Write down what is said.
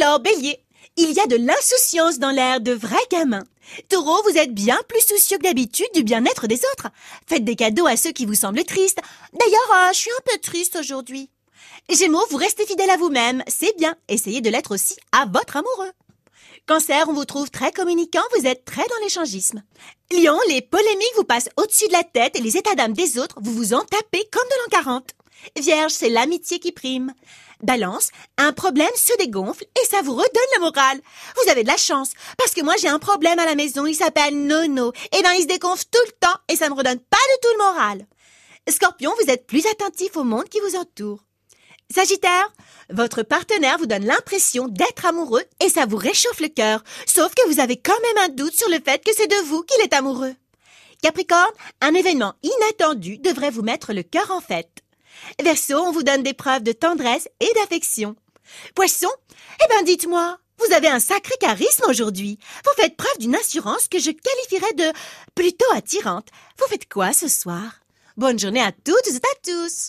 Alors, bélier, il y a de l'insouciance dans l'air de vrais gamins. Taureau, vous êtes bien plus soucieux que d'habitude du bien-être des autres. Faites des cadeaux à ceux qui vous semblent tristes. D'ailleurs, euh, je suis un peu triste aujourd'hui. Gémeaux, vous restez fidèle à vous-même. C'est bien. Essayez de l'être aussi à votre amoureux. Cancer, on vous trouve très communicant, vous êtes très dans l'échangisme. Lion, les polémiques vous passent au-dessus de la tête et les états d'âme des autres, vous vous en tapez comme de l'an 40. Vierge, c'est l'amitié qui prime. Balance, un problème se dégonfle et ça vous redonne le moral. Vous avez de la chance, parce que moi j'ai un problème à la maison, il s'appelle Nono. Et ben il se dégonfle tout le temps et ça me redonne pas du tout le moral. Scorpion, vous êtes plus attentif au monde qui vous entoure. Sagittaire, votre partenaire vous donne l'impression d'être amoureux et ça vous réchauffe le cœur, sauf que vous avez quand même un doute sur le fait que c'est de vous qu'il est amoureux. Capricorne, un événement inattendu devrait vous mettre le cœur en fête. Verseau, on vous donne des preuves de tendresse et d'affection. Poisson, eh ben dites-moi, vous avez un sacré charisme aujourd'hui. Vous faites preuve d'une assurance que je qualifierais de plutôt attirante. Vous faites quoi ce soir? Bonne journée à toutes et à tous.